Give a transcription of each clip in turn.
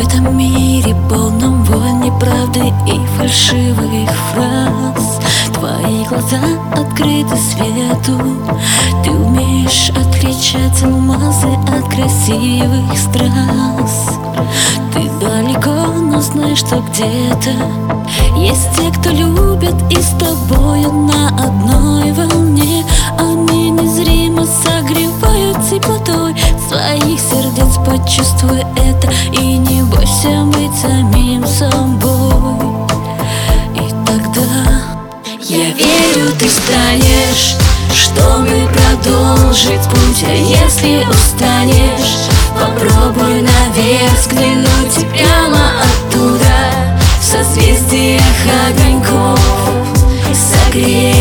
этом мире полном войны правды и фальшивых фраз. Твои глаза открыты свету. Ты умеешь отличать алмазы от красивых страз. Ты далеко, но знаешь, что где-то Есть те, кто любят и с тобою на одной волне. Они незримо согревают теплотой своих сердец Почувствуй это и не бойся быть самим собой. И тогда я верю, ты станешь Чтобы продолжить путь. А если устанешь Попробуй наверх взглянуть прямо оттуда В созвездиях огоньков. Согреет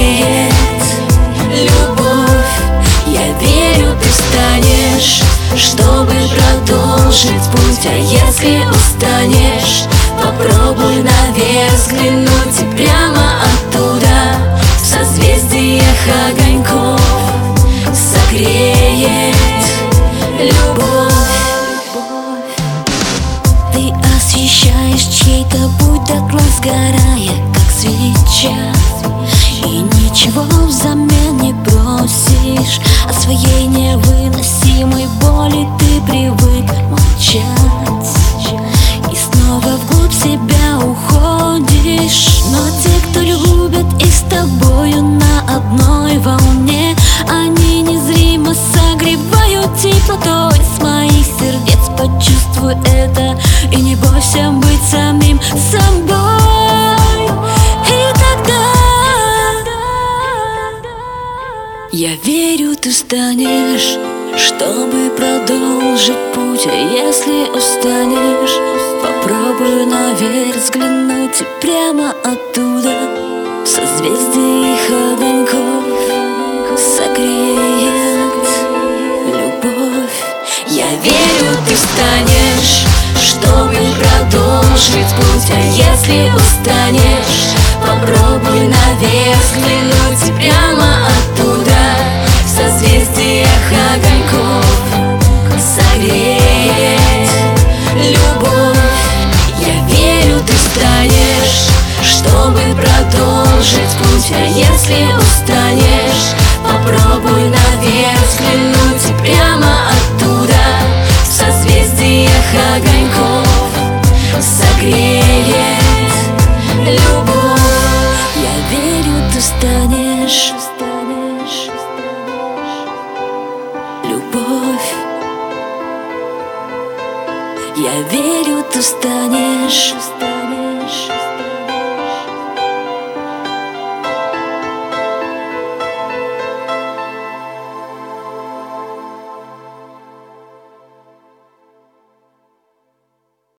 если устанешь? Попробуй наверх взглянуть И прямо оттуда. В созвездиях огоньков Согреет любовь. Ты освещаешь чей-то путь дотла сгорая, как свеча. И ничего взамен не просишь. От своей невыносимой боли ты привык молчать теплотой с моих сердец Почувствуй это. И не бойся быть самим собой. И тогда я верю, ты станешь чтобы продолжить путь. А если устанешь Попробуй наверх взглянуть И прямо оттуда. В созвездии их огоньков продолжить путь А если устанешь Попробуй наверх взглянуть прямо Я верю, ты станешь